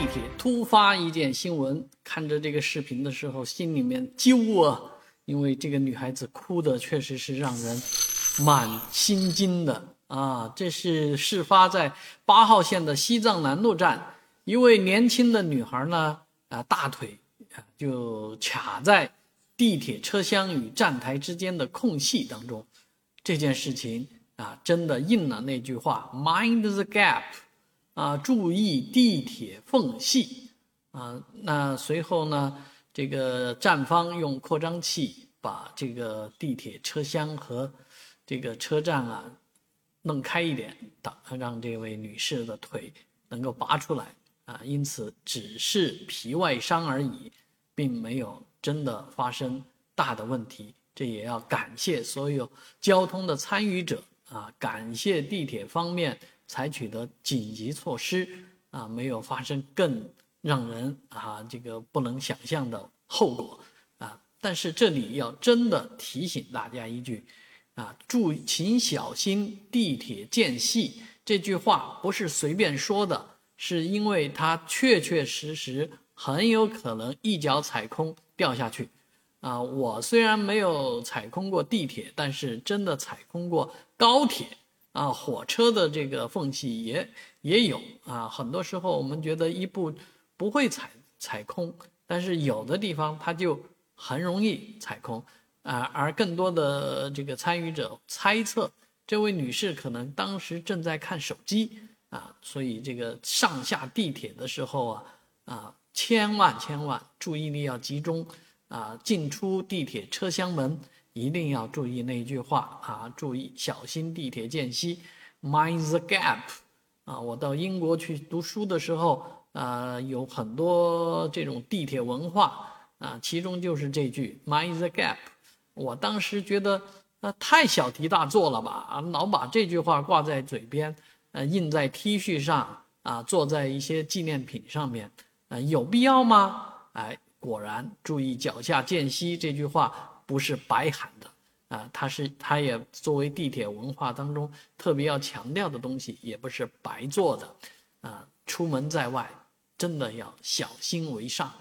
地铁突发一件新闻，看着这个视频的时候，心里面揪啊，因为这个女孩子哭的确实是让人满心惊的啊。这是事发在八号线的西藏南路站，一位年轻的女孩呢，啊，大腿就卡在地铁车厢与站台之间的空隙当中。这件事情啊，真的应了那句话：“Mind the gap。”啊，注意地铁缝隙啊！那随后呢，这个站方用扩张器把这个地铁车厢和这个车站啊弄开一点，打让这位女士的腿能够拔出来啊。因此，只是皮外伤而已，并没有真的发生大的问题。这也要感谢所有交通的参与者啊，感谢地铁方面。采取的紧急措施啊，没有发生更让人啊这个不能想象的后果啊。但是这里要真的提醒大家一句啊，注意请小心地铁间隙这句话不是随便说的，是因为它确确实实很有可能一脚踩空掉下去啊。我虽然没有踩空过地铁，但是真的踩空过高铁。啊，火车的这个缝隙也也有啊。很多时候我们觉得一步不会踩踩空，但是有的地方它就很容易踩空啊。而更多的这个参与者猜测，这位女士可能当时正在看手机啊。所以这个上下地铁的时候啊啊，千万千万注意力要集中啊，进出地铁车厢门。一定要注意那句话啊！注意小心地铁间隙，mind the gap。啊，我到英国去读书的时候，啊，有很多这种地铁文化啊，其中就是这句 mind the gap。我当时觉得，啊，太小题大做了吧！啊，老把这句话挂在嘴边，呃，印在 T 恤上，啊，坐在一些纪念品上面，啊，有必要吗？哎，果然，注意脚下间隙这句话。不是白喊的啊，它是它也作为地铁文化当中特别要强调的东西，也不是白做的啊。出门在外，真的要小心为上。